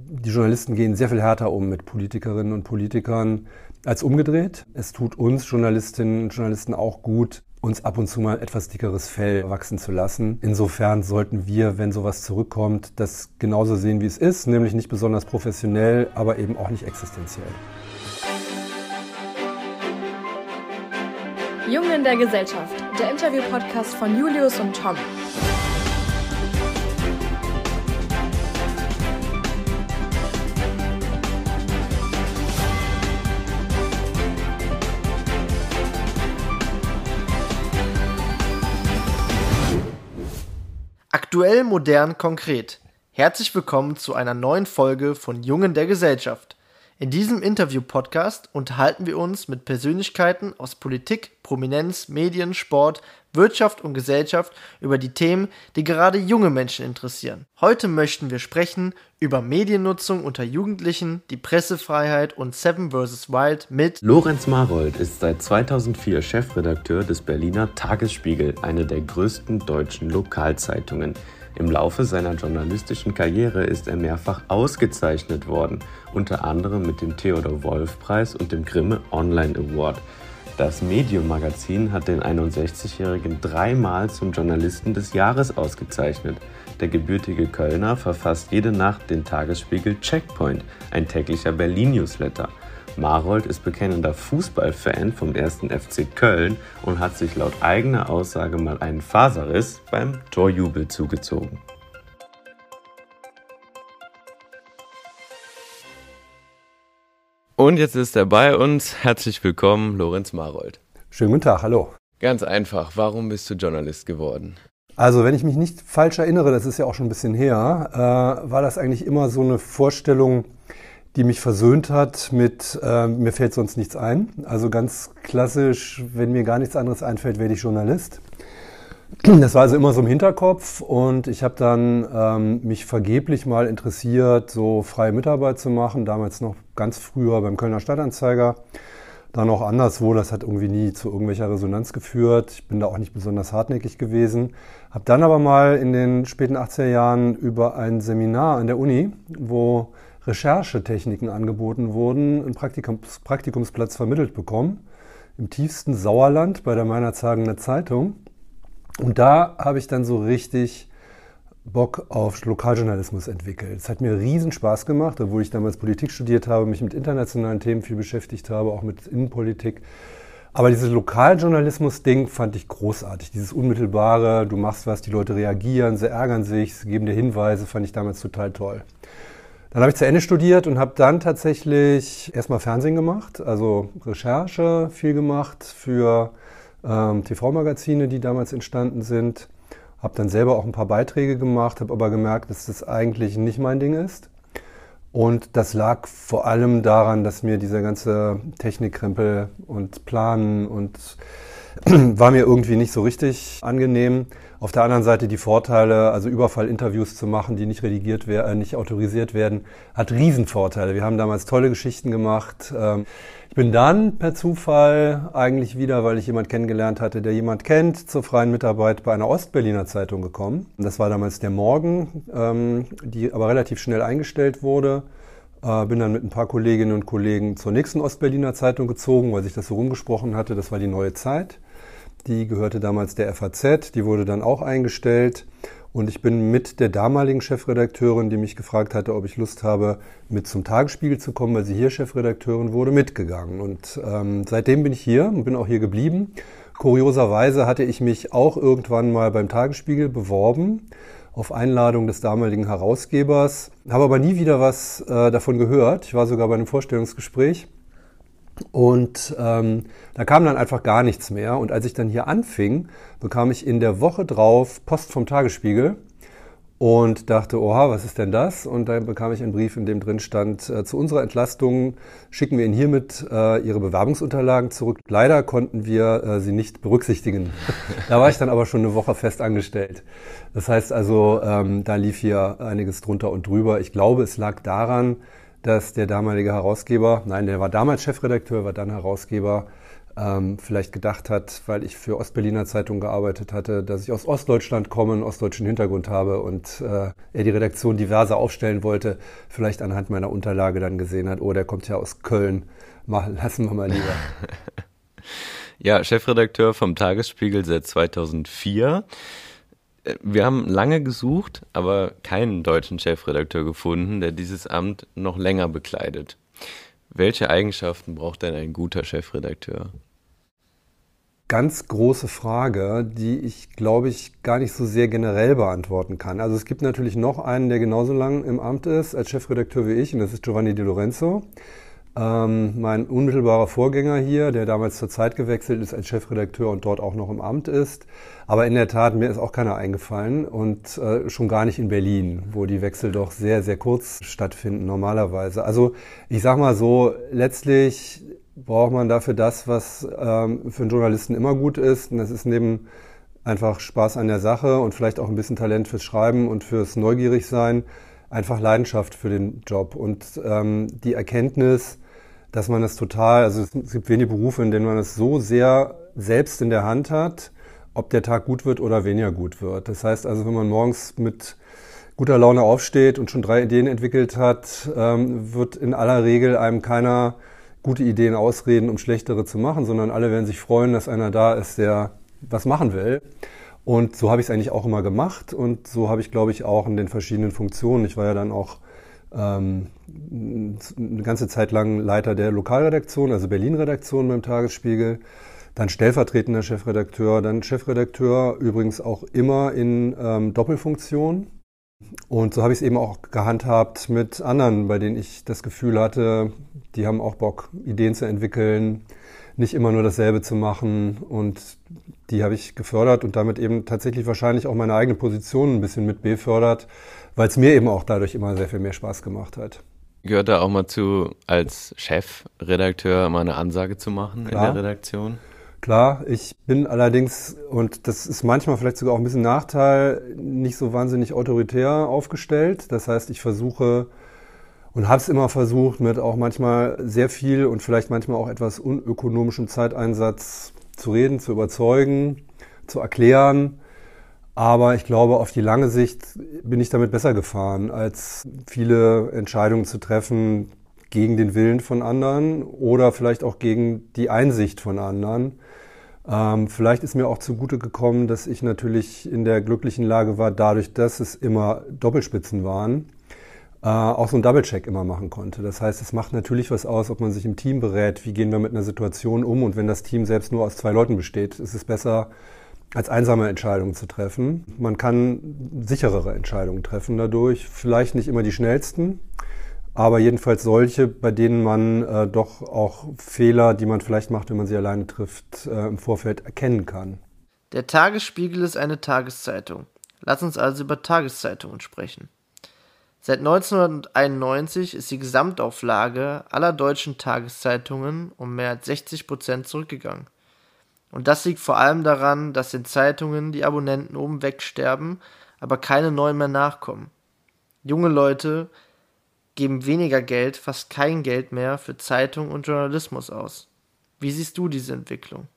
Die Journalisten gehen sehr viel härter um mit Politikerinnen und Politikern als umgedreht. Es tut uns Journalistinnen und Journalisten auch gut, uns ab und zu mal etwas dickeres Fell wachsen zu lassen. Insofern sollten wir, wenn sowas zurückkommt, das genauso sehen, wie es ist, nämlich nicht besonders professionell, aber eben auch nicht existenziell. Jungen in der Gesellschaft, der Interview-Podcast von Julius und Tom. Aktuell, modern, konkret. Herzlich willkommen zu einer neuen Folge von Jungen der Gesellschaft. In diesem Interview-Podcast unterhalten wir uns mit Persönlichkeiten aus Politik, Prominenz, Medien, Sport, Wirtschaft und Gesellschaft über die Themen, die gerade junge Menschen interessieren. Heute möchten wir sprechen über Mediennutzung unter Jugendlichen, die Pressefreiheit und Seven vs. Wild mit Lorenz Marold ist seit 2004 Chefredakteur des Berliner Tagesspiegel, eine der größten deutschen Lokalzeitungen. Im Laufe seiner journalistischen Karriere ist er mehrfach ausgezeichnet worden, unter anderem mit dem Theodor Wolf Preis und dem Grimme Online Award. Das Medium-Magazin hat den 61-Jährigen dreimal zum Journalisten des Jahres ausgezeichnet. Der gebürtige Kölner verfasst jede Nacht den Tagesspiegel Checkpoint, ein täglicher Berlin-Newsletter. Marold ist bekennender Fußballfan vom 1. FC Köln und hat sich laut eigener Aussage mal einen Faserriss beim Torjubel zugezogen. Und jetzt ist er bei uns. Herzlich willkommen, Lorenz Marold. Schönen guten Tag, hallo. Ganz einfach, warum bist du Journalist geworden? Also, wenn ich mich nicht falsch erinnere, das ist ja auch schon ein bisschen her, äh, war das eigentlich immer so eine Vorstellung, die mich versöhnt hat mit, äh, mir fällt sonst nichts ein. Also ganz klassisch, wenn mir gar nichts anderes einfällt, werde ich Journalist. Das war also immer so im Hinterkopf und ich habe dann ähm, mich vergeblich mal interessiert, so freie Mitarbeit zu machen, damals noch ganz früher beim Kölner Stadtanzeiger, dann auch anderswo, das hat irgendwie nie zu irgendwelcher Resonanz geführt. Ich bin da auch nicht besonders hartnäckig gewesen. Habe dann aber mal in den späten 80er Jahren über ein Seminar an der Uni, wo Recherchetechniken angeboten wurden, einen Praktikums, Praktikumsplatz vermittelt bekommen, im tiefsten Sauerland bei der Meinerzhagener Zeitung. Und da habe ich dann so richtig Bock auf Lokaljournalismus entwickelt. Es hat mir riesen Spaß gemacht, obwohl ich damals Politik studiert habe, mich mit internationalen Themen viel beschäftigt habe, auch mit Innenpolitik. Aber dieses Lokaljournalismus-Ding fand ich großartig. Dieses unmittelbare, du machst was, die Leute reagieren, sie ärgern sich, sie geben dir Hinweise, fand ich damals total toll. Dann habe ich zu Ende studiert und habe dann tatsächlich erstmal Fernsehen gemacht, also Recherche viel gemacht für ähm, TV-Magazine, die damals entstanden sind. Habe dann selber auch ein paar Beiträge gemacht, habe aber gemerkt, dass das eigentlich nicht mein Ding ist. Und das lag vor allem daran, dass mir dieser ganze Technikkrempel und Planen und war mir irgendwie nicht so richtig angenehm. Auf der anderen Seite die Vorteile, also Überfallinterviews zu machen, die nicht redigiert werden, äh, nicht autorisiert werden, hat Riesenvorteile. Wir haben damals tolle Geschichten gemacht. Ähm, bin dann per Zufall eigentlich wieder, weil ich jemand kennengelernt hatte, der jemand kennt, zur freien Mitarbeit bei einer Ostberliner Zeitung gekommen. Das war damals der Morgen, ähm, die aber relativ schnell eingestellt wurde. Äh, bin dann mit ein paar Kolleginnen und Kollegen zur nächsten Ostberliner Zeitung gezogen, weil sich das so rumgesprochen hatte. Das war die neue Zeit. Die gehörte damals der FAZ, die wurde dann auch eingestellt. Und ich bin mit der damaligen Chefredakteurin, die mich gefragt hatte, ob ich Lust habe, mit zum Tagesspiegel zu kommen, weil sie hier Chefredakteurin wurde, mitgegangen. Und ähm, seitdem bin ich hier und bin auch hier geblieben. Kurioserweise hatte ich mich auch irgendwann mal beim Tagesspiegel beworben auf Einladung des damaligen Herausgebers, habe aber nie wieder was äh, davon gehört. Ich war sogar bei einem Vorstellungsgespräch und ähm, da kam dann einfach gar nichts mehr. Und als ich dann hier anfing, bekam ich in der Woche drauf Post vom Tagesspiegel und dachte, oha, was ist denn das? Und dann bekam ich einen Brief, in dem drin stand, äh, zu unserer Entlastung schicken wir Ihnen hiermit äh, Ihre Bewerbungsunterlagen zurück. Leider konnten wir äh, sie nicht berücksichtigen. da war ich dann aber schon eine Woche fest angestellt. Das heißt also, ähm, da lief hier einiges drunter und drüber. Ich glaube, es lag daran, dass der damalige Herausgeber, nein, der war damals Chefredakteur, war dann Herausgeber, ähm, vielleicht gedacht hat, weil ich für Ostberliner Zeitung gearbeitet hatte, dass ich aus Ostdeutschland komme, einen ostdeutschen Hintergrund habe und äh, er die Redaktion diverser aufstellen wollte, vielleicht anhand meiner Unterlage dann gesehen hat, oh, der kommt ja aus Köln, Mach, lassen wir mal lieber. ja, Chefredakteur vom Tagesspiegel seit 2004. Äh, wir haben lange gesucht, aber keinen deutschen Chefredakteur gefunden, der dieses Amt noch länger bekleidet. Welche Eigenschaften braucht denn ein guter Chefredakteur? Ganz große Frage, die ich, glaube ich, gar nicht so sehr generell beantworten kann. Also es gibt natürlich noch einen, der genauso lang im Amt ist als Chefredakteur wie ich, und das ist Giovanni Di Lorenzo. Ähm, mein unmittelbarer Vorgänger hier, der damals zur Zeit gewechselt ist als Chefredakteur und dort auch noch im Amt ist. Aber in der Tat, mir ist auch keiner eingefallen und äh, schon gar nicht in Berlin, wo die Wechsel doch sehr, sehr kurz stattfinden normalerweise. Also ich sag mal so, letztlich braucht man dafür das, was ähm, für einen Journalisten immer gut ist. Und das ist neben einfach Spaß an der Sache und vielleicht auch ein bisschen Talent fürs Schreiben und fürs Neugierigsein, einfach Leidenschaft für den Job und ähm, die Erkenntnis, dass man es total, also es gibt wenige Berufe, in denen man es so sehr selbst in der Hand hat, ob der Tag gut wird oder weniger gut wird. Das heißt also, wenn man morgens mit guter Laune aufsteht und schon drei Ideen entwickelt hat, ähm, wird in aller Regel einem keiner gute Ideen ausreden, um schlechtere zu machen, sondern alle werden sich freuen, dass einer da ist, der was machen will. Und so habe ich es eigentlich auch immer gemacht und so habe ich, glaube ich, auch in den verschiedenen Funktionen. Ich war ja dann auch ähm, eine ganze Zeit lang Leiter der Lokalredaktion, also Berlin-Redaktion beim Tagesspiegel, dann stellvertretender Chefredakteur, dann Chefredakteur, übrigens auch immer in ähm, Doppelfunktion. Und so habe ich es eben auch gehandhabt mit anderen, bei denen ich das Gefühl hatte, die haben auch Bock, Ideen zu entwickeln, nicht immer nur dasselbe zu machen. Und die habe ich gefördert und damit eben tatsächlich wahrscheinlich auch meine eigene Position ein bisschen mit befördert, weil es mir eben auch dadurch immer sehr viel mehr Spaß gemacht hat. Gehört da auch mal zu, als Chefredakteur mal eine Ansage zu machen Klar. in der Redaktion? Klar, ich bin allerdings, und das ist manchmal vielleicht sogar auch ein bisschen Nachteil, nicht so wahnsinnig autoritär aufgestellt. Das heißt, ich versuche und habe es immer versucht, mit auch manchmal sehr viel und vielleicht manchmal auch etwas unökonomischem Zeiteinsatz zu reden, zu überzeugen, zu erklären aber ich glaube, auf die lange Sicht bin ich damit besser gefahren, als viele Entscheidungen zu treffen gegen den Willen von anderen oder vielleicht auch gegen die Einsicht von anderen. Ähm, vielleicht ist mir auch zugute gekommen, dass ich natürlich in der glücklichen Lage war, dadurch, dass es immer Doppelspitzen waren, äh, auch so einen Double-Check immer machen konnte. Das heißt, es macht natürlich was aus, ob man sich im Team berät, wie gehen wir mit einer Situation um und wenn das Team selbst nur aus zwei Leuten besteht, ist es besser, als einsame Entscheidungen zu treffen. Man kann sicherere Entscheidungen treffen dadurch, vielleicht nicht immer die schnellsten, aber jedenfalls solche, bei denen man äh, doch auch Fehler, die man vielleicht macht, wenn man sie alleine trifft, äh, im Vorfeld erkennen kann. Der Tagesspiegel ist eine Tageszeitung. Lass uns also über Tageszeitungen sprechen. Seit 1991 ist die Gesamtauflage aller deutschen Tageszeitungen um mehr als 60 Prozent zurückgegangen. Und das liegt vor allem daran, dass den Zeitungen die Abonnenten oben wegsterben, aber keine neuen mehr nachkommen. Junge Leute geben weniger Geld, fast kein Geld mehr für Zeitung und Journalismus aus. Wie siehst du diese Entwicklung?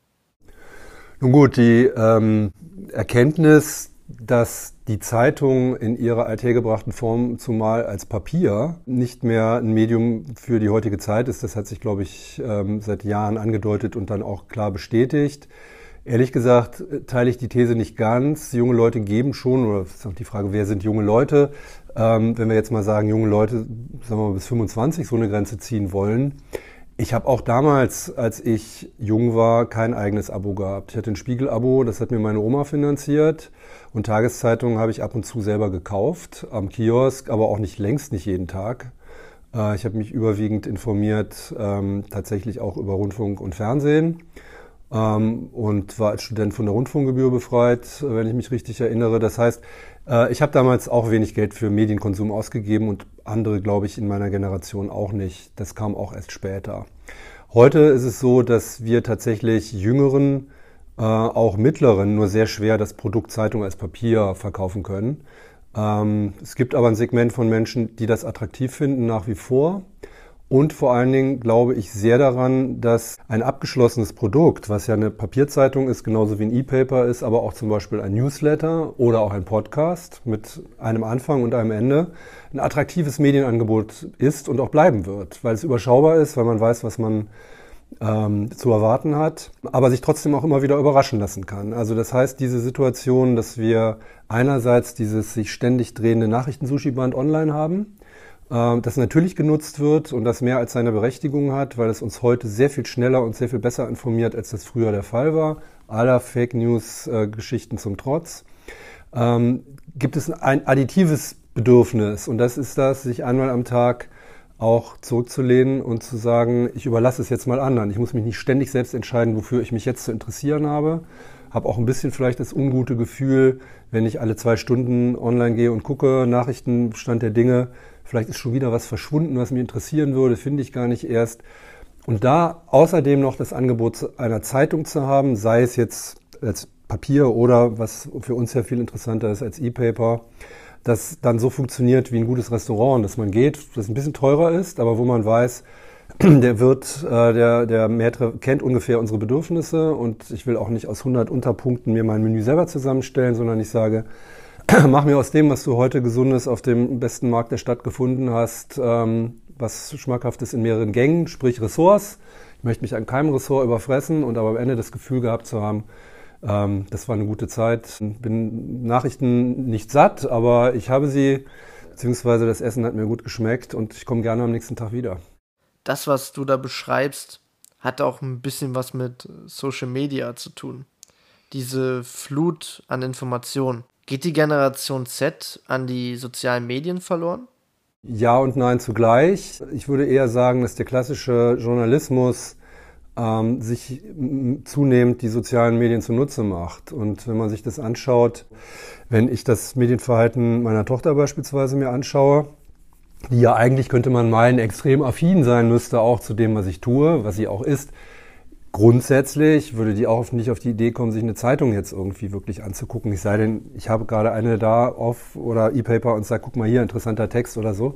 Nun gut, die ähm, Erkenntnis, dass die Zeitung in ihrer althergebrachten Form, zumal als Papier, nicht mehr ein Medium für die heutige Zeit ist. Das hat sich, glaube ich, ähm, seit Jahren angedeutet und dann auch klar bestätigt. Ehrlich gesagt teile ich die These nicht ganz. Junge Leute geben schon, oder ist auch die Frage, wer sind junge Leute? Ähm, wenn wir jetzt mal sagen, junge Leute, sagen wir mal bis 25 so eine Grenze ziehen wollen, ich habe auch damals, als ich jung war, kein eigenes Abo gehabt. Ich hatte ein Spiegel-Abo, das hat mir meine Oma finanziert. Und Tageszeitungen habe ich ab und zu selber gekauft, am Kiosk, aber auch nicht längst, nicht jeden Tag. Äh, ich habe mich überwiegend informiert, ähm, tatsächlich auch über Rundfunk und Fernsehen ähm, und war als Student von der Rundfunkgebühr befreit, wenn ich mich richtig erinnere. Das heißt, äh, ich habe damals auch wenig Geld für Medienkonsum ausgegeben und andere, glaube ich, in meiner Generation auch nicht. Das kam auch erst später. Heute ist es so, dass wir tatsächlich jüngeren, äh, auch mittleren, nur sehr schwer das Produkt Zeitung als Papier verkaufen können. Ähm, es gibt aber ein Segment von Menschen, die das attraktiv finden nach wie vor. Und vor allen Dingen glaube ich sehr daran, dass ein abgeschlossenes Produkt, was ja eine Papierzeitung ist, genauso wie ein E-Paper ist, aber auch zum Beispiel ein Newsletter oder auch ein Podcast mit einem Anfang und einem Ende, ein attraktives Medienangebot ist und auch bleiben wird, weil es überschaubar ist, weil man weiß, was man ähm, zu erwarten hat, aber sich trotzdem auch immer wieder überraschen lassen kann. Also das heißt, diese Situation, dass wir einerseits dieses sich ständig drehende Nachrichten-Sushi-Band online haben, das natürlich genutzt wird und das mehr als seine Berechtigung hat, weil es uns heute sehr viel schneller und sehr viel besser informiert, als das früher der Fall war. Aller Fake News-Geschichten zum Trotz. Ähm, gibt es ein additives Bedürfnis und das ist das, sich einmal am Tag auch zurückzulehnen und zu sagen, ich überlasse es jetzt mal anderen. Ich muss mich nicht ständig selbst entscheiden, wofür ich mich jetzt zu interessieren habe. Habe auch ein bisschen vielleicht das ungute Gefühl, wenn ich alle zwei Stunden online gehe und gucke, Nachrichtenstand der Dinge, vielleicht ist schon wieder was verschwunden, was mich interessieren würde, finde ich gar nicht erst. Und da außerdem noch das Angebot einer Zeitung zu haben, sei es jetzt als Papier oder was für uns ja viel interessanter ist als E-Paper, das dann so funktioniert wie ein gutes Restaurant, dass man geht, das ein bisschen teurer ist, aber wo man weiß, der Wirt, äh, der, der Maitre kennt ungefähr unsere Bedürfnisse und ich will auch nicht aus 100 Unterpunkten mir mein Menü selber zusammenstellen, sondern ich sage, mach mir aus dem, was du heute Gesundes auf dem besten Markt der Stadt gefunden hast, ähm, was Schmackhaftes in mehreren Gängen, sprich Ressorts. Ich möchte mich an keinem Ressort überfressen und aber am Ende das Gefühl gehabt zu haben, ähm, das war eine gute Zeit. Bin Nachrichten nicht satt, aber ich habe sie, beziehungsweise das Essen hat mir gut geschmeckt und ich komme gerne am nächsten Tag wieder. Das, was du da beschreibst, hat auch ein bisschen was mit Social Media zu tun. Diese Flut an Informationen. Geht die Generation Z an die sozialen Medien verloren? Ja und nein zugleich. Ich würde eher sagen, dass der klassische Journalismus ähm, sich zunehmend die sozialen Medien zunutze macht. Und wenn man sich das anschaut, wenn ich das Medienverhalten meiner Tochter beispielsweise mir anschaue, die ja eigentlich könnte man meinen extrem affin sein müsste auch zu dem, was ich tue, was sie auch ist, Grundsätzlich würde die auch nicht auf die Idee kommen, sich eine Zeitung jetzt irgendwie wirklich anzugucken. Ich sei denn, ich habe gerade eine da auf oder E-Paper und sage, guck mal hier, interessanter Text oder so.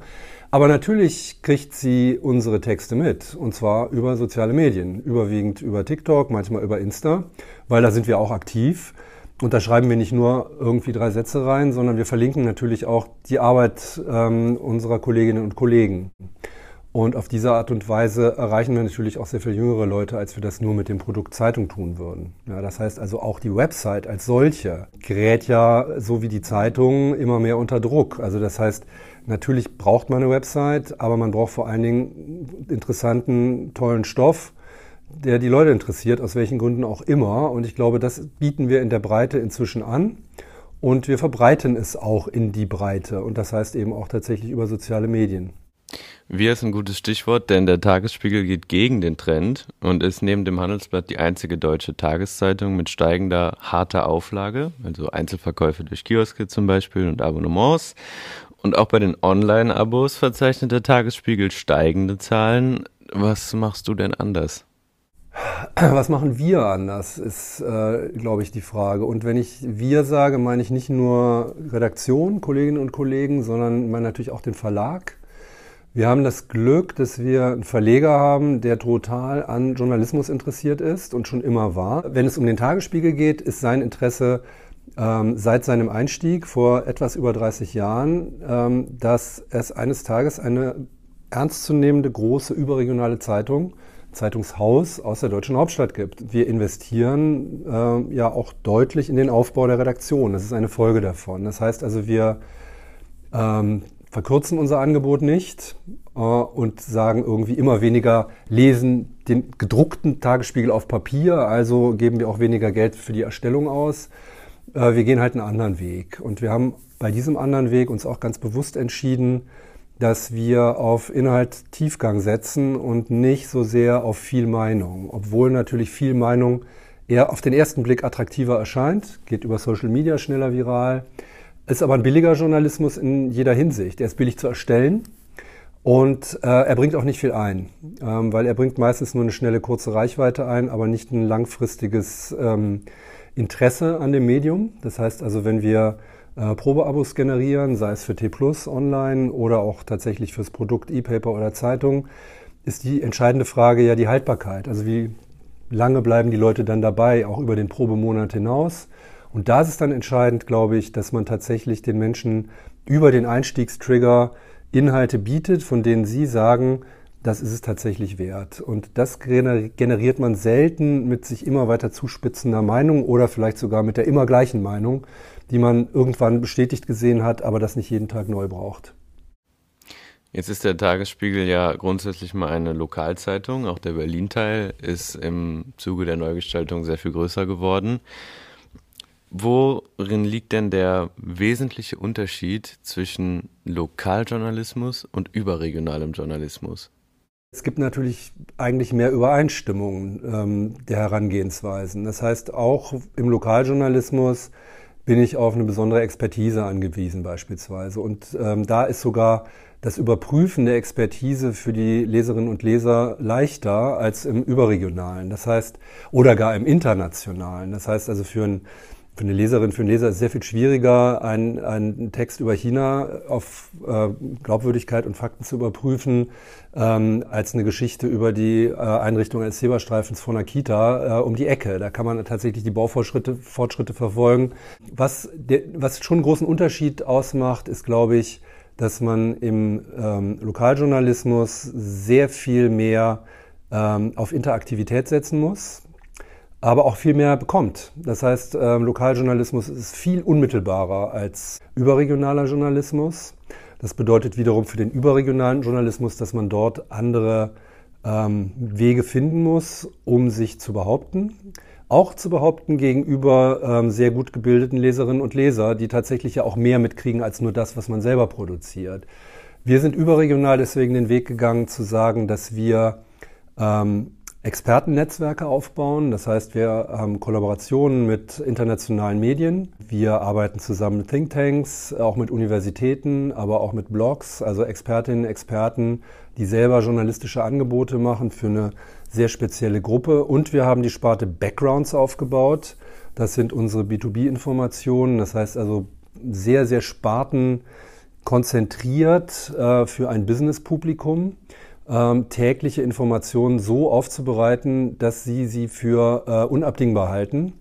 Aber natürlich kriegt sie unsere Texte mit. Und zwar über soziale Medien. Überwiegend über TikTok, manchmal über Insta, weil da sind wir auch aktiv. Und da schreiben wir nicht nur irgendwie drei Sätze rein, sondern wir verlinken natürlich auch die Arbeit ähm, unserer Kolleginnen und Kollegen. Und auf diese Art und Weise erreichen wir natürlich auch sehr viel jüngere Leute, als wir das nur mit dem Produkt Zeitung tun würden. Ja, das heißt also auch die Website als solche gerät ja, so wie die Zeitung, immer mehr unter Druck. Also das heißt, natürlich braucht man eine Website, aber man braucht vor allen Dingen interessanten, tollen Stoff, der die Leute interessiert, aus welchen Gründen auch immer. Und ich glaube, das bieten wir in der Breite inzwischen an. Und wir verbreiten es auch in die Breite. Und das heißt eben auch tatsächlich über soziale Medien. Wir ist ein gutes Stichwort, denn der Tagesspiegel geht gegen den Trend und ist neben dem Handelsblatt die einzige deutsche Tageszeitung mit steigender harter Auflage, also Einzelverkäufe durch Kioske zum Beispiel und Abonnements. Und auch bei den Online-Abos verzeichnet der Tagesspiegel steigende Zahlen. Was machst du denn anders? Was machen wir anders, ist, äh, glaube ich, die Frage. Und wenn ich wir sage, meine ich nicht nur Redaktion, Kolleginnen und Kollegen, sondern meine natürlich auch den Verlag wir haben das Glück, dass wir einen Verleger haben, der total an Journalismus interessiert ist und schon immer war. Wenn es um den Tagesspiegel geht, ist sein Interesse ähm, seit seinem Einstieg vor etwas über 30 Jahren, ähm, dass es eines Tages eine ernstzunehmende große überregionale Zeitung, Zeitungshaus aus der deutschen Hauptstadt gibt. Wir investieren äh, ja auch deutlich in den Aufbau der Redaktion. Das ist eine Folge davon. Das heißt also, wir ähm, verkürzen unser Angebot nicht äh, und sagen irgendwie immer weniger lesen den gedruckten Tagesspiegel auf Papier, also geben wir auch weniger Geld für die Erstellung aus. Äh, wir gehen halt einen anderen Weg. Und wir haben bei diesem anderen Weg uns auch ganz bewusst entschieden, dass wir auf Inhalt Tiefgang setzen und nicht so sehr auf viel Meinung. Obwohl natürlich viel Meinung eher auf den ersten Blick attraktiver erscheint, geht über Social Media schneller viral ist aber ein billiger Journalismus in jeder Hinsicht. Er ist billig zu erstellen und äh, er bringt auch nicht viel ein, ähm, weil er bringt meistens nur eine schnelle, kurze Reichweite ein, aber nicht ein langfristiges ähm, Interesse an dem Medium. Das heißt also, wenn wir äh, Probeabos generieren, sei es für T Plus online oder auch tatsächlich fürs Produkt E-Paper oder Zeitung, ist die entscheidende Frage ja die Haltbarkeit. Also wie lange bleiben die Leute dann dabei, auch über den Probemonat hinaus? Und da ist es dann entscheidend, glaube ich, dass man tatsächlich den Menschen über den Einstiegstrigger Inhalte bietet, von denen sie sagen, das ist es tatsächlich wert. Und das generiert man selten mit sich immer weiter zuspitzender Meinung oder vielleicht sogar mit der immer gleichen Meinung, die man irgendwann bestätigt gesehen hat, aber das nicht jeden Tag neu braucht. Jetzt ist der Tagesspiegel ja grundsätzlich mal eine Lokalzeitung. Auch der Berlin-Teil ist im Zuge der Neugestaltung sehr viel größer geworden. Worin liegt denn der wesentliche Unterschied zwischen Lokaljournalismus und überregionalem Journalismus? Es gibt natürlich eigentlich mehr Übereinstimmungen ähm, der Herangehensweisen. Das heißt, auch im Lokaljournalismus bin ich auf eine besondere Expertise angewiesen beispielsweise. Und ähm, da ist sogar das Überprüfen der Expertise für die Leserinnen und Leser leichter als im überregionalen. Das heißt, oder gar im internationalen. Das heißt also für ein für eine Leserin, für einen Leser ist es sehr viel schwieriger, einen, einen Text über China auf äh, Glaubwürdigkeit und Fakten zu überprüfen, ähm, als eine Geschichte über die äh, Einrichtung eines Zebrastreifens vor einer Kita äh, um die Ecke. Da kann man tatsächlich die Baufortschritte Fortschritte verfolgen. Was, der, was schon einen großen Unterschied ausmacht, ist, glaube ich, dass man im ähm, Lokaljournalismus sehr viel mehr ähm, auf Interaktivität setzen muss aber auch viel mehr bekommt. Das heißt, äh, Lokaljournalismus ist viel unmittelbarer als überregionaler Journalismus. Das bedeutet wiederum für den überregionalen Journalismus, dass man dort andere ähm, Wege finden muss, um sich zu behaupten. Auch zu behaupten gegenüber ähm, sehr gut gebildeten Leserinnen und Leser, die tatsächlich ja auch mehr mitkriegen als nur das, was man selber produziert. Wir sind überregional deswegen den Weg gegangen zu sagen, dass wir ähm, Expertennetzwerke aufbauen. Das heißt, wir haben Kollaborationen mit internationalen Medien. Wir arbeiten zusammen mit Thinktanks, auch mit Universitäten, aber auch mit Blogs, also Expertinnen, Experten, die selber journalistische Angebote machen für eine sehr spezielle Gruppe. Und wir haben die Sparte Backgrounds aufgebaut. Das sind unsere B2B-Informationen. Das heißt also sehr, sehr spartenkonzentriert äh, für ein Business-Publikum ähm, tägliche Informationen so aufzubereiten, dass Sie sie für äh, unabdingbar halten.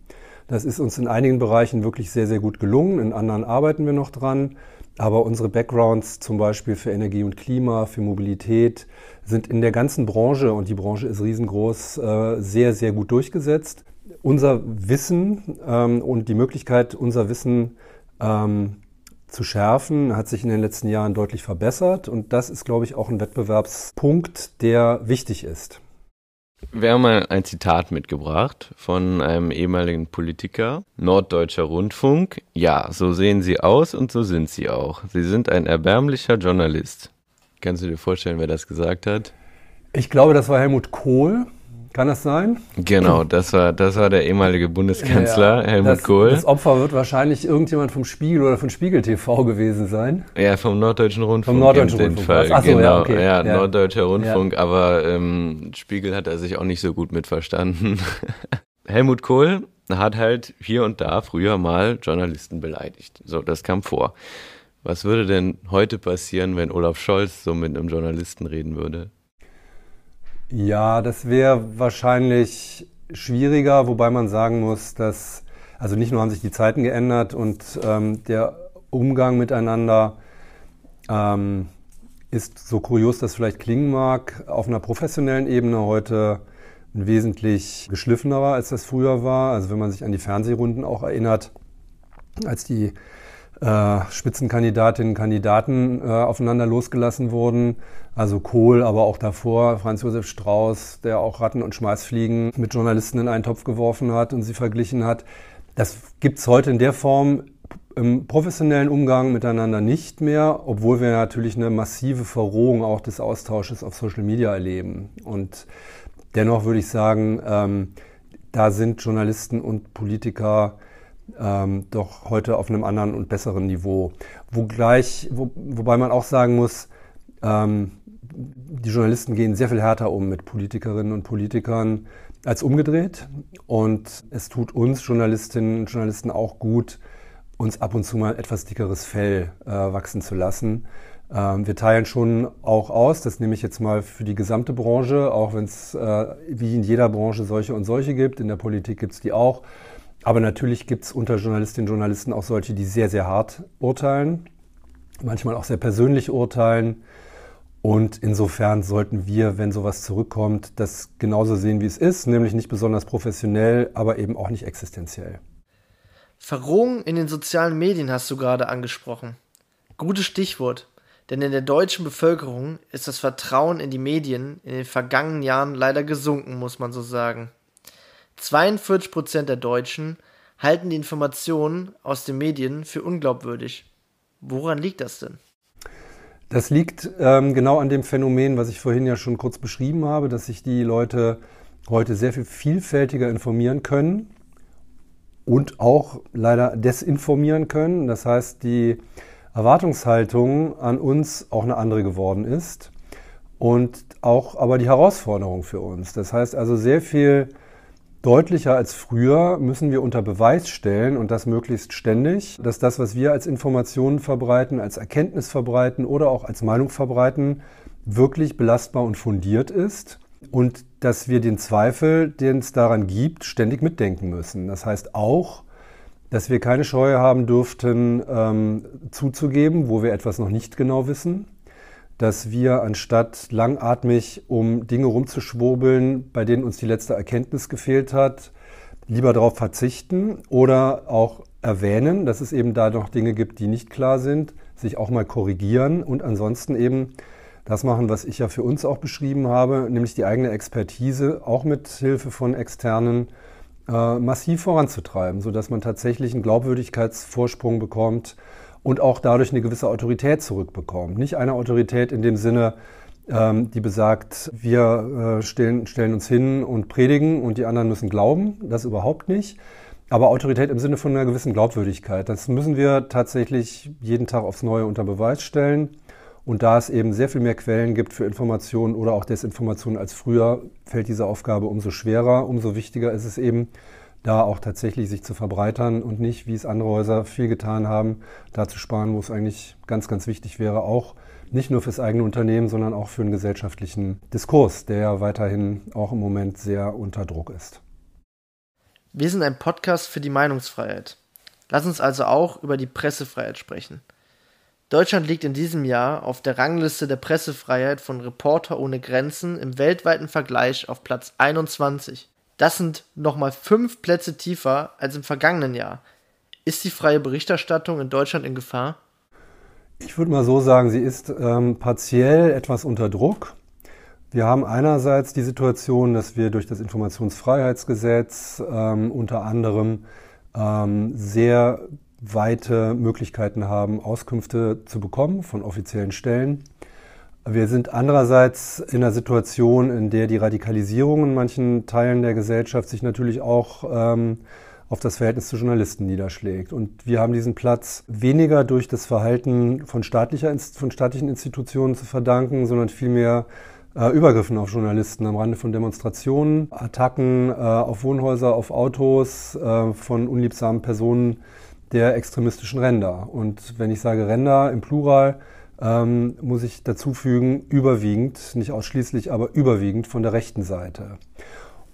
Das ist uns in einigen Bereichen wirklich sehr, sehr gut gelungen. In anderen arbeiten wir noch dran. Aber unsere Backgrounds zum Beispiel für Energie und Klima, für Mobilität sind in der ganzen Branche, und die Branche ist riesengroß, äh, sehr, sehr gut durchgesetzt. Unser Wissen ähm, und die Möglichkeit, unser Wissen ähm, zu schärfen, hat sich in den letzten Jahren deutlich verbessert. Und das ist, glaube ich, auch ein Wettbewerbspunkt, der wichtig ist. Wir haben mal ein Zitat mitgebracht von einem ehemaligen Politiker. Norddeutscher Rundfunk. Ja, so sehen Sie aus und so sind Sie auch. Sie sind ein erbärmlicher Journalist. Kannst du dir vorstellen, wer das gesagt hat? Ich glaube, das war Helmut Kohl. Kann das sein? Genau, das war, das war der ehemalige Bundeskanzler ja, Helmut das, Kohl. Das Opfer wird wahrscheinlich irgendjemand vom Spiegel oder von Spiegel TV gewesen sein. Ja, vom Norddeutschen Rundfunk. Vom Norddeutschen Rundfunk. Fall. Ach so, genau, ja, okay. ja, ja, Norddeutscher Rundfunk, aber ähm, Spiegel hat er sich auch nicht so gut mitverstanden. Helmut Kohl hat halt hier und da früher mal Journalisten beleidigt. So, das kam vor. Was würde denn heute passieren, wenn Olaf Scholz so mit einem Journalisten reden würde? Ja, das wäre wahrscheinlich schwieriger, wobei man sagen muss, dass, also nicht nur haben sich die Zeiten geändert und ähm, der Umgang miteinander ähm, ist so kurios, das vielleicht klingen mag, auf einer professionellen Ebene heute wesentlich geschliffenerer, als das früher war. Also wenn man sich an die Fernsehrunden auch erinnert, als die äh, Spitzenkandidatinnen und Kandidaten äh, aufeinander losgelassen wurden. Also Kohl, aber auch davor Franz Josef Strauß, der auch Ratten und Schmeißfliegen mit Journalisten in einen Topf geworfen hat und sie verglichen hat. Das gibt's heute in der Form im professionellen Umgang miteinander nicht mehr, obwohl wir natürlich eine massive Verrohung auch des Austausches auf Social Media erleben. Und dennoch würde ich sagen, ähm, da sind Journalisten und Politiker ähm, doch heute auf einem anderen und besseren Niveau. Wogleich, wo, wobei man auch sagen muss, ähm, die Journalisten gehen sehr viel härter um mit Politikerinnen und Politikern als umgedreht. Und es tut uns Journalistinnen und Journalisten auch gut, uns ab und zu mal etwas dickeres Fell äh, wachsen zu lassen. Ähm, wir teilen schon auch aus, das nehme ich jetzt mal für die gesamte Branche, auch wenn es äh, wie in jeder Branche solche und solche gibt. In der Politik gibt es die auch. Aber natürlich gibt es unter Journalistinnen und Journalisten auch solche, die sehr, sehr hart urteilen, manchmal auch sehr persönlich urteilen. Und insofern sollten wir, wenn sowas zurückkommt, das genauso sehen, wie es ist, nämlich nicht besonders professionell, aber eben auch nicht existenziell. Verrohung in den sozialen Medien hast du gerade angesprochen. Gutes Stichwort, denn in der deutschen Bevölkerung ist das Vertrauen in die Medien in den vergangenen Jahren leider gesunken, muss man so sagen. 42 Prozent der Deutschen halten die Informationen aus den Medien für unglaubwürdig. Woran liegt das denn? Das liegt ähm, genau an dem Phänomen, was ich vorhin ja schon kurz beschrieben habe, dass sich die Leute heute sehr viel vielfältiger informieren können und auch leider desinformieren können. Das heißt, die Erwartungshaltung an uns auch eine andere geworden ist und auch aber die Herausforderung für uns. Das heißt also sehr viel deutlicher als früher müssen wir unter Beweis stellen und das möglichst ständig, dass das, was wir als Informationen verbreiten, als Erkenntnis verbreiten oder auch als Meinung verbreiten, wirklich belastbar und fundiert ist und dass wir den Zweifel, den es daran gibt, ständig mitdenken müssen. Das heißt auch, dass wir keine Scheu haben dürften, ähm, zuzugeben, wo wir etwas noch nicht genau wissen, dass wir anstatt langatmig um Dinge rumzuschwurbeln, bei denen uns die letzte Erkenntnis gefehlt hat, lieber darauf verzichten oder auch erwähnen, dass es eben da noch Dinge gibt, die nicht klar sind, sich auch mal korrigieren und ansonsten eben das machen, was ich ja für uns auch beschrieben habe, nämlich die eigene Expertise auch mit Hilfe von externen äh, massiv voranzutreiben, sodass man tatsächlich einen Glaubwürdigkeitsvorsprung bekommt und auch dadurch eine gewisse Autorität zurückbekommt. Nicht eine Autorität in dem Sinne, ähm, die besagt, wir äh, stellen, stellen uns hin und predigen und die anderen müssen glauben. Das überhaupt nicht. Aber Autorität im Sinne von einer gewissen Glaubwürdigkeit. Das müssen wir tatsächlich jeden Tag aufs Neue unter Beweis stellen. Und da es eben sehr viel mehr Quellen gibt für Informationen oder auch Desinformationen als früher, fällt diese Aufgabe umso schwerer. Umso wichtiger ist es eben, da auch tatsächlich sich zu verbreitern und nicht, wie es andere Häuser viel getan haben, da zu sparen, wo es eigentlich ganz, ganz wichtig wäre, auch nicht nur fürs eigene Unternehmen, sondern auch für einen gesellschaftlichen Diskurs, der ja weiterhin auch im Moment sehr unter Druck ist. Wir sind ein Podcast für die Meinungsfreiheit. Lass uns also auch über die Pressefreiheit sprechen. Deutschland liegt in diesem Jahr auf der Rangliste der Pressefreiheit von Reporter ohne Grenzen im weltweiten Vergleich auf Platz 21. Das sind nochmal fünf Plätze tiefer als im vergangenen Jahr. Ist die freie Berichterstattung in Deutschland in Gefahr? Ich würde mal so sagen, sie ist ähm, partiell etwas unter Druck. Wir haben einerseits die Situation, dass wir durch das Informationsfreiheitsgesetz ähm, unter anderem ähm, sehr weite Möglichkeiten haben, Auskünfte zu bekommen von offiziellen Stellen. Wir sind andererseits in einer Situation, in der die Radikalisierung in manchen Teilen der Gesellschaft sich natürlich auch ähm, auf das Verhältnis zu Journalisten niederschlägt. Und wir haben diesen Platz weniger durch das Verhalten von, staatlicher, von staatlichen Institutionen zu verdanken, sondern vielmehr äh, Übergriffen auf Journalisten am Rande von Demonstrationen, Attacken äh, auf Wohnhäuser, auf Autos äh, von unliebsamen Personen der extremistischen Ränder. Und wenn ich sage Ränder im Plural, ähm, muss ich dazu fügen, überwiegend, nicht ausschließlich, aber überwiegend von der rechten Seite.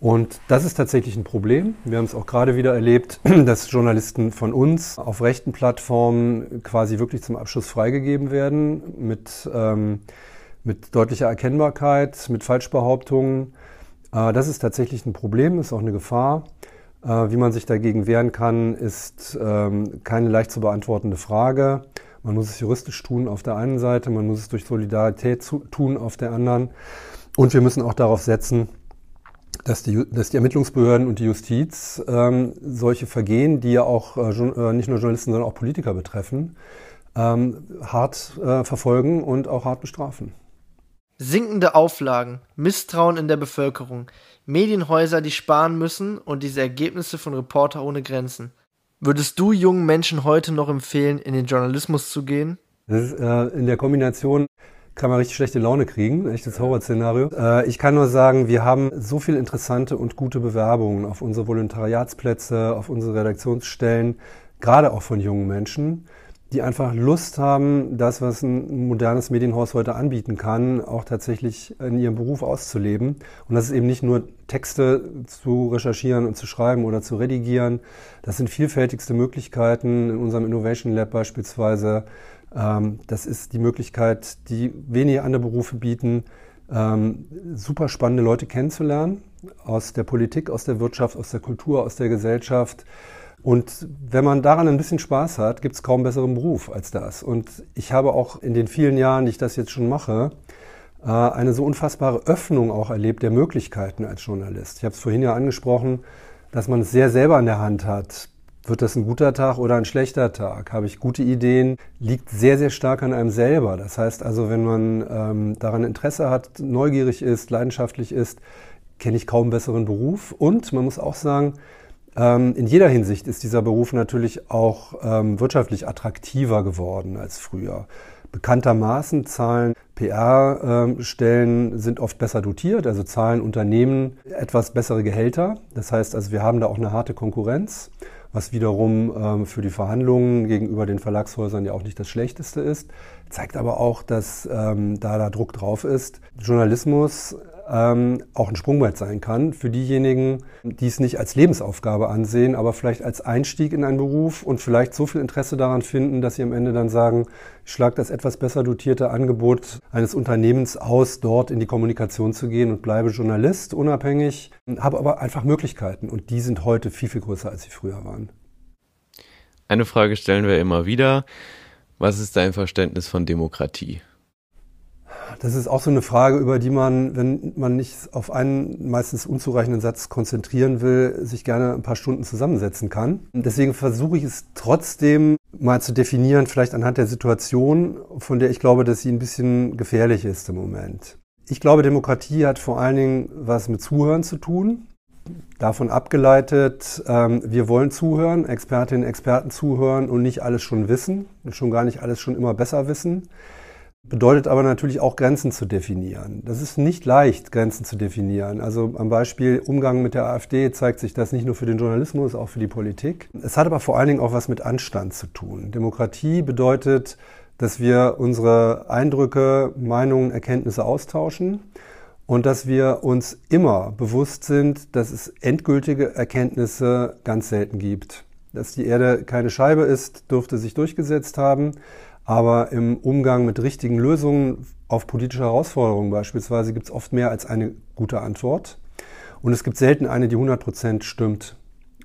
Und das ist tatsächlich ein Problem. Wir haben es auch gerade wieder erlebt, dass Journalisten von uns auf rechten Plattformen quasi wirklich zum Abschluss freigegeben werden mit, ähm, mit deutlicher Erkennbarkeit, mit Falschbehauptungen. Äh, das ist tatsächlich ein Problem, ist auch eine Gefahr. Äh, wie man sich dagegen wehren kann, ist ähm, keine leicht zu beantwortende Frage. Man muss es juristisch tun auf der einen Seite, man muss es durch Solidarität tun auf der anderen. Und wir müssen auch darauf setzen, dass die, dass die Ermittlungsbehörden und die Justiz ähm, solche Vergehen, die ja auch äh, äh, nicht nur Journalisten, sondern auch Politiker betreffen, ähm, hart äh, verfolgen und auch hart bestrafen. Sinkende Auflagen, Misstrauen in der Bevölkerung, Medienhäuser, die sparen müssen und diese Ergebnisse von Reporter ohne Grenzen. Würdest du jungen Menschen heute noch empfehlen, in den Journalismus zu gehen? Ist, äh, in der Kombination kann man richtig schlechte Laune kriegen, echtes Horrorszenario. Äh, ich kann nur sagen, wir haben so viele interessante und gute Bewerbungen auf unsere Volontariatsplätze, auf unsere Redaktionsstellen, gerade auch von jungen Menschen, die einfach Lust haben, das, was ein modernes Medienhaus heute anbieten kann, auch tatsächlich in ihrem Beruf auszuleben. Und das ist eben nicht nur Texte zu recherchieren und zu schreiben oder zu redigieren. Das sind vielfältigste Möglichkeiten in unserem Innovation Lab beispielsweise. Ähm, das ist die Möglichkeit, die wenige andere Berufe bieten, ähm, super spannende Leute kennenzulernen aus der Politik, aus der Wirtschaft, aus der Kultur, aus der Gesellschaft. Und wenn man daran ein bisschen Spaß hat, gibt es kaum besseren Beruf als das. Und ich habe auch in den vielen Jahren, die ich das jetzt schon mache, äh, eine so unfassbare Öffnung auch erlebt der Möglichkeiten als Journalist. Ich habe es vorhin ja angesprochen, dass man es sehr selber in der Hand hat. Wird das ein guter Tag oder ein schlechter Tag? Habe ich gute Ideen? Liegt sehr, sehr stark an einem selber. Das heißt also, wenn man ähm, daran Interesse hat, neugierig ist, leidenschaftlich ist, kenne ich kaum besseren Beruf. Und man muss auch sagen, in jeder Hinsicht ist dieser Beruf natürlich auch ähm, wirtschaftlich attraktiver geworden als früher. Bekanntermaßen zahlen PR-Stellen sind oft besser dotiert, also zahlen Unternehmen etwas bessere Gehälter. Das heißt also, wir haben da auch eine harte Konkurrenz, was wiederum ähm, für die Verhandlungen gegenüber den Verlagshäusern ja auch nicht das Schlechteste ist. Zeigt aber auch, dass ähm, da da Druck drauf ist. Journalismus ähm, auch ein Sprungbrett sein kann für diejenigen, die es nicht als Lebensaufgabe ansehen, aber vielleicht als Einstieg in einen Beruf und vielleicht so viel Interesse daran finden, dass sie am Ende dann sagen, ich schlage das etwas besser dotierte Angebot eines Unternehmens aus, dort in die Kommunikation zu gehen und bleibe Journalist, unabhängig, habe aber einfach Möglichkeiten und die sind heute viel, viel größer, als sie früher waren. Eine Frage stellen wir immer wieder. Was ist dein Verständnis von Demokratie? Das ist auch so eine Frage, über die man, wenn man nicht auf einen meistens unzureichenden Satz konzentrieren will, sich gerne ein paar Stunden zusammensetzen kann. Deswegen versuche ich es trotzdem mal zu definieren, vielleicht anhand der Situation, von der ich glaube, dass sie ein bisschen gefährlich ist im Moment. Ich glaube, Demokratie hat vor allen Dingen was mit Zuhören zu tun. Davon abgeleitet, ähm, wir wollen zuhören, Expertinnen, Experten zuhören und nicht alles schon wissen, schon gar nicht alles schon immer besser wissen. Bedeutet aber natürlich auch Grenzen zu definieren. Das ist nicht leicht, Grenzen zu definieren. Also am Beispiel Umgang mit der AfD zeigt sich das nicht nur für den Journalismus, auch für die Politik. Es hat aber vor allen Dingen auch was mit Anstand zu tun. Demokratie bedeutet, dass wir unsere Eindrücke, Meinungen, Erkenntnisse austauschen und dass wir uns immer bewusst sind, dass es endgültige Erkenntnisse ganz selten gibt. Dass die Erde keine Scheibe ist, dürfte sich durchgesetzt haben. Aber im Umgang mit richtigen Lösungen auf politische Herausforderungen beispielsweise gibt es oft mehr als eine gute Antwort. Und es gibt selten eine, die 100% stimmt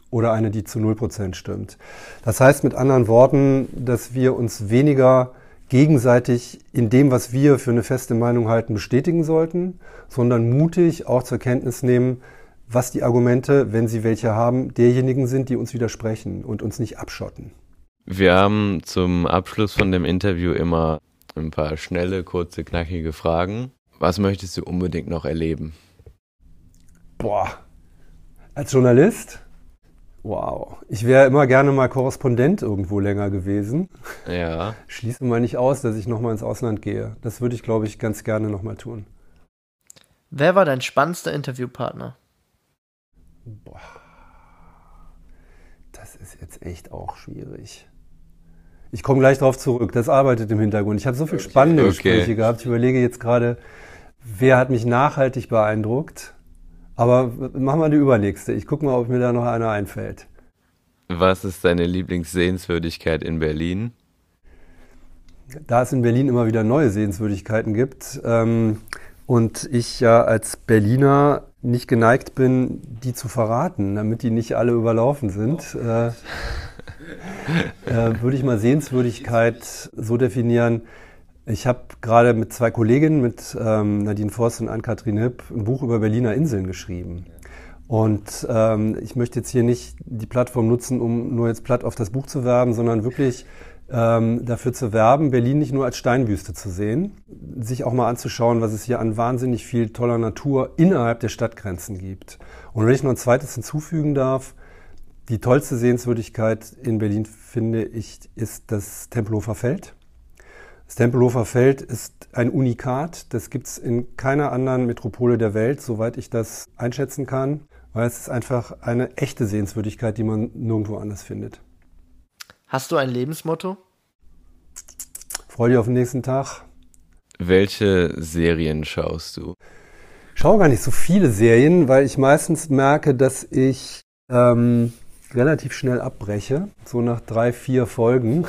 oder eine, die zu 0% stimmt. Das heißt mit anderen Worten, dass wir uns weniger gegenseitig in dem, was wir für eine feste Meinung halten, bestätigen sollten, sondern mutig auch zur Kenntnis nehmen, was die Argumente, wenn sie welche haben, derjenigen sind, die uns widersprechen und uns nicht abschotten. Wir haben zum Abschluss von dem Interview immer ein paar schnelle, kurze, knackige Fragen. Was möchtest du unbedingt noch erleben? Boah, als Journalist? Wow. Ich wäre immer gerne mal Korrespondent irgendwo länger gewesen. Ja. Schließe mal nicht aus, dass ich nochmal ins Ausland gehe. Das würde ich, glaube ich, ganz gerne nochmal tun. Wer war dein spannendster Interviewpartner? Boah. Das ist jetzt echt auch schwierig. Ich komme gleich darauf zurück. Das arbeitet im Hintergrund. Ich habe so viele spannende okay. Gespräche gehabt. Ich überlege jetzt gerade, wer hat mich nachhaltig beeindruckt. Aber machen wir die übernächste. Ich gucke mal, ob mir da noch einer einfällt. Was ist deine Lieblingssehenswürdigkeit in Berlin? Da es in Berlin immer wieder neue Sehenswürdigkeiten gibt ähm, und ich ja als Berliner nicht geneigt bin, die zu verraten, damit die nicht alle überlaufen sind. Äh, äh, würde ich mal Sehenswürdigkeit so definieren. Ich habe gerade mit zwei Kolleginnen, mit ähm, Nadine Forst und Ann-Kathrin Hipp, ein Buch über Berliner Inseln geschrieben. Und ähm, ich möchte jetzt hier nicht die Plattform nutzen, um nur jetzt platt auf das Buch zu werben, sondern wirklich ähm, dafür zu werben, Berlin nicht nur als Steinwüste zu sehen, sich auch mal anzuschauen, was es hier an wahnsinnig viel toller Natur innerhalb der Stadtgrenzen gibt. Und wenn ich noch ein zweites hinzufügen darf, die tollste Sehenswürdigkeit in Berlin, finde ich, ist das Tempelhofer Feld. Das Tempelhofer Feld ist ein Unikat. Das gibt es in keiner anderen Metropole der Welt, soweit ich das einschätzen kann, weil es ist einfach eine echte Sehenswürdigkeit, die man nirgendwo anders findet. Hast du ein Lebensmotto? Freue dich auf den nächsten Tag. Welche Serien schaust du? Ich schaue gar nicht so viele Serien, weil ich meistens merke, dass ich ähm, relativ schnell abbreche, so nach drei, vier Folgen,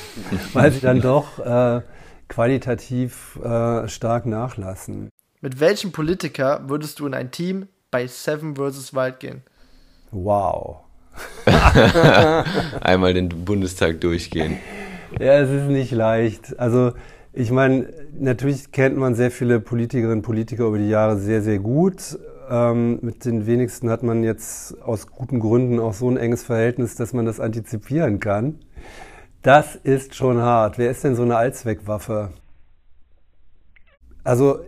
weil sie dann doch äh, qualitativ äh, stark nachlassen. Mit welchem Politiker würdest du in ein Team bei Seven vs. Wild gehen? Wow. Einmal den Bundestag durchgehen. Ja, es ist nicht leicht. Also ich meine, natürlich kennt man sehr viele Politikerinnen und Politiker über die Jahre sehr, sehr gut. Ähm, mit den wenigsten hat man jetzt aus guten Gründen auch so ein enges Verhältnis, dass man das antizipieren kann. Das ist schon hart. Wer ist denn so eine Allzweckwaffe? Also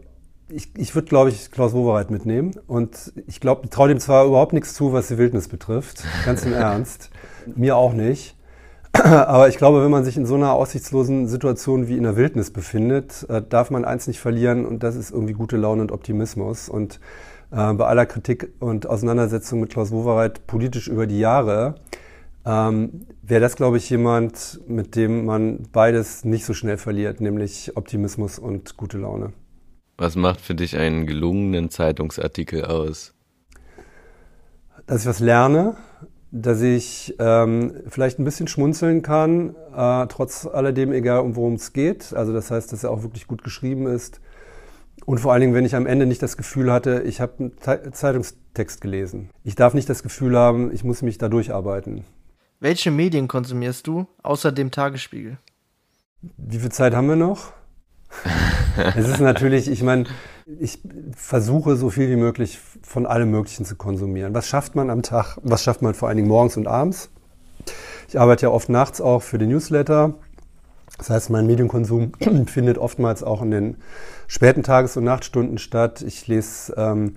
ich, ich würde, glaube ich, Klaus Wowereit mitnehmen. Und ich glaube, ich traue dem zwar überhaupt nichts zu, was die Wildnis betrifft. Ganz im Ernst. Mir auch nicht. Aber ich glaube, wenn man sich in so einer aussichtslosen Situation wie in der Wildnis befindet, äh, darf man eins nicht verlieren und das ist irgendwie gute Laune und Optimismus. Und äh, bei aller Kritik und Auseinandersetzung mit Klaus Wowereit politisch über die Jahre, ähm, wäre das, glaube ich, jemand, mit dem man beides nicht so schnell verliert, nämlich Optimismus und gute Laune. Was macht für dich einen gelungenen Zeitungsartikel aus? Dass ich was lerne, dass ich ähm, vielleicht ein bisschen schmunzeln kann, äh, trotz alledem, egal um worum es geht. Also das heißt, dass er auch wirklich gut geschrieben ist. Und vor allen Dingen, wenn ich am Ende nicht das Gefühl hatte, ich habe einen Zeitungstext gelesen. Ich darf nicht das Gefühl haben, ich muss mich da durcharbeiten. Welche Medien konsumierst du außer dem Tagesspiegel? Wie viel Zeit haben wir noch? es ist natürlich, ich meine, ich versuche so viel wie möglich von allem Möglichen zu konsumieren. Was schafft man am Tag? Was schafft man vor allen Dingen morgens und abends? Ich arbeite ja oft nachts auch für den Newsletter. Das heißt, mein Medienkonsum findet oftmals auch in den späten Tages- und Nachtstunden statt. Ich lese ähm,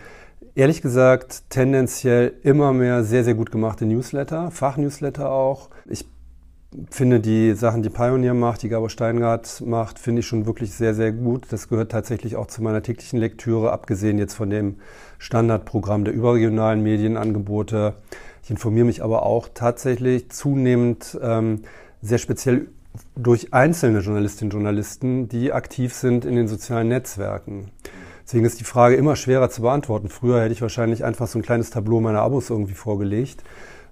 ehrlich gesagt tendenziell immer mehr sehr, sehr gut gemachte Newsletter, Fachnewsletter auch. Ich finde die Sachen, die Pioneer macht, die Gabor Steingart macht, finde ich schon wirklich sehr, sehr gut. Das gehört tatsächlich auch zu meiner täglichen Lektüre, abgesehen jetzt von dem Standardprogramm der überregionalen Medienangebote. Ich informiere mich aber auch tatsächlich zunehmend ähm, sehr speziell durch einzelne Journalistinnen und Journalisten, die aktiv sind in den sozialen Netzwerken. Deswegen ist die Frage immer schwerer zu beantworten. Früher hätte ich wahrscheinlich einfach so ein kleines Tableau meiner Abos irgendwie vorgelegt.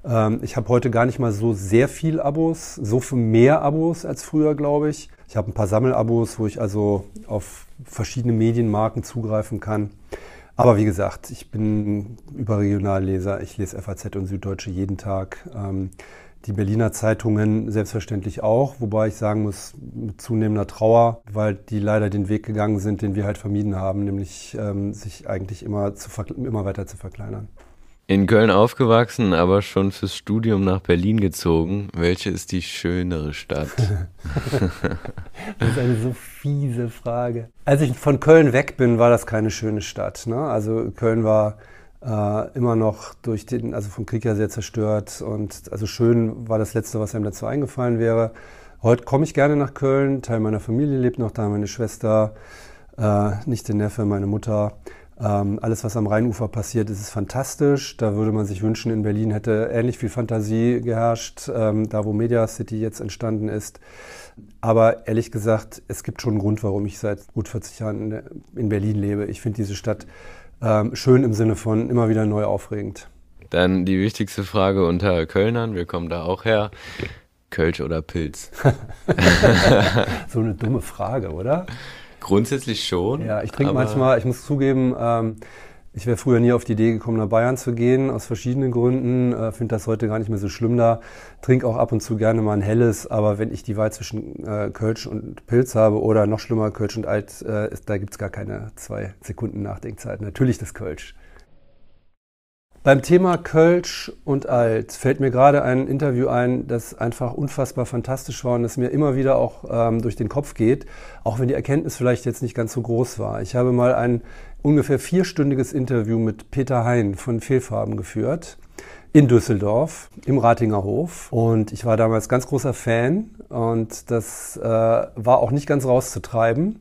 Ähm, ich habe heute gar nicht mal so sehr viel Abos, so viel mehr Abos als früher, glaube ich. Ich habe ein paar Sammelabos, wo ich also auf verschiedene Medienmarken zugreifen kann. Aber wie gesagt, ich bin Überregionalleser. Ich lese FAZ und Süddeutsche jeden Tag. Ähm, die Berliner Zeitungen selbstverständlich auch, wobei ich sagen muss, mit zunehmender Trauer, weil die leider den Weg gegangen sind, den wir halt vermieden haben, nämlich ähm, sich eigentlich immer, zu, immer weiter zu verkleinern. In Köln aufgewachsen, aber schon fürs Studium nach Berlin gezogen. Welche ist die schönere Stadt? das ist eine so fiese Frage. Als ich von Köln weg bin, war das keine schöne Stadt. Ne? Also Köln war äh, immer noch durch den, also vom Krieg ja sehr zerstört und also schön war das Letzte, was einem dazu eingefallen wäre. Heute komme ich gerne nach Köln. Teil meiner Familie lebt noch da, meine Schwester, äh, nicht der Neffe, meine Mutter. Ähm, alles, was am Rheinufer passiert, ist, ist fantastisch. Da würde man sich wünschen, in Berlin hätte ähnlich viel Fantasie geherrscht, ähm, da wo Media City jetzt entstanden ist. Aber ehrlich gesagt, es gibt schon einen Grund, warum ich seit gut 40 Jahren in Berlin lebe. Ich finde diese Stadt ähm, schön im Sinne von immer wieder neu aufregend. Dann die wichtigste Frage unter Kölnern, wir kommen da auch her. Kölsch oder Pilz? so eine dumme Frage, oder? Grundsätzlich schon. Ja, ich trinke manchmal, ich muss zugeben, ähm, ich wäre früher nie auf die Idee gekommen, nach Bayern zu gehen, aus verschiedenen Gründen. Äh, Finde das heute gar nicht mehr so schlimm da. Trinke auch ab und zu gerne mal ein helles, aber wenn ich die Wahl zwischen äh, Kölsch und Pilz habe oder noch schlimmer Kölsch und Alt, äh, ist, da gibt's gar keine zwei Sekunden Nachdenkzeit. Natürlich das Kölsch. Beim Thema Kölsch und Alt fällt mir gerade ein Interview ein, das einfach unfassbar fantastisch war und das mir immer wieder auch ähm, durch den Kopf geht, auch wenn die Erkenntnis vielleicht jetzt nicht ganz so groß war. Ich habe mal ein ungefähr vierstündiges Interview mit Peter Hein von Fehlfarben geführt in Düsseldorf im Ratinger Hof und ich war damals ganz großer Fan und das äh, war auch nicht ganz rauszutreiben.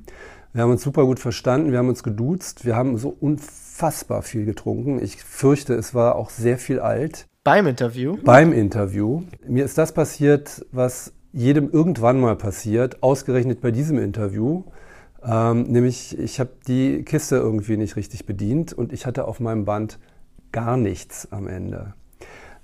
Wir haben uns super gut verstanden, wir haben uns geduzt, wir haben so unfassbar unfassbar viel getrunken. Ich fürchte, es war auch sehr viel alt. Beim Interview? Beim Interview. Mir ist das passiert, was jedem irgendwann mal passiert, ausgerechnet bei diesem Interview. Ähm, nämlich, ich habe die Kiste irgendwie nicht richtig bedient und ich hatte auf meinem Band gar nichts am Ende.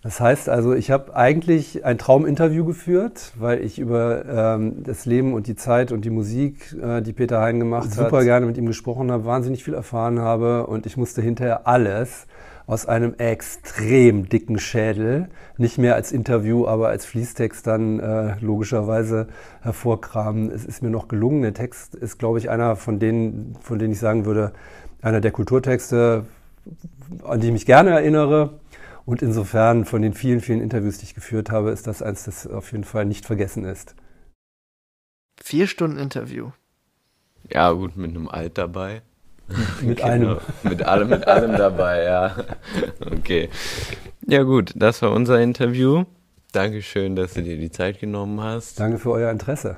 Das heißt also, ich habe eigentlich ein Trauminterview geführt, weil ich über ähm, das Leben und die Zeit und die Musik, äh, die Peter Hein gemacht super hat, super gerne mit ihm gesprochen habe, wahnsinnig viel erfahren habe und ich musste hinterher alles aus einem extrem dicken Schädel, nicht mehr als Interview, aber als Fließtext dann äh, logischerweise hervorkramen. Es ist mir noch gelungen. Der Text ist, glaube ich, einer von denen, von denen ich sagen würde, einer der Kulturtexte, an die ich mich gerne erinnere. Und insofern von den vielen, vielen Interviews, die ich geführt habe, ist das eins, das auf jeden Fall nicht vergessen ist. Vier Stunden Interview. Ja, gut, mit einem Alt dabei. mit genau. einem. Mit allem, mit allem dabei, ja. Okay. Ja, gut, das war unser Interview. Dankeschön, dass du dir die Zeit genommen hast. Danke für euer Interesse.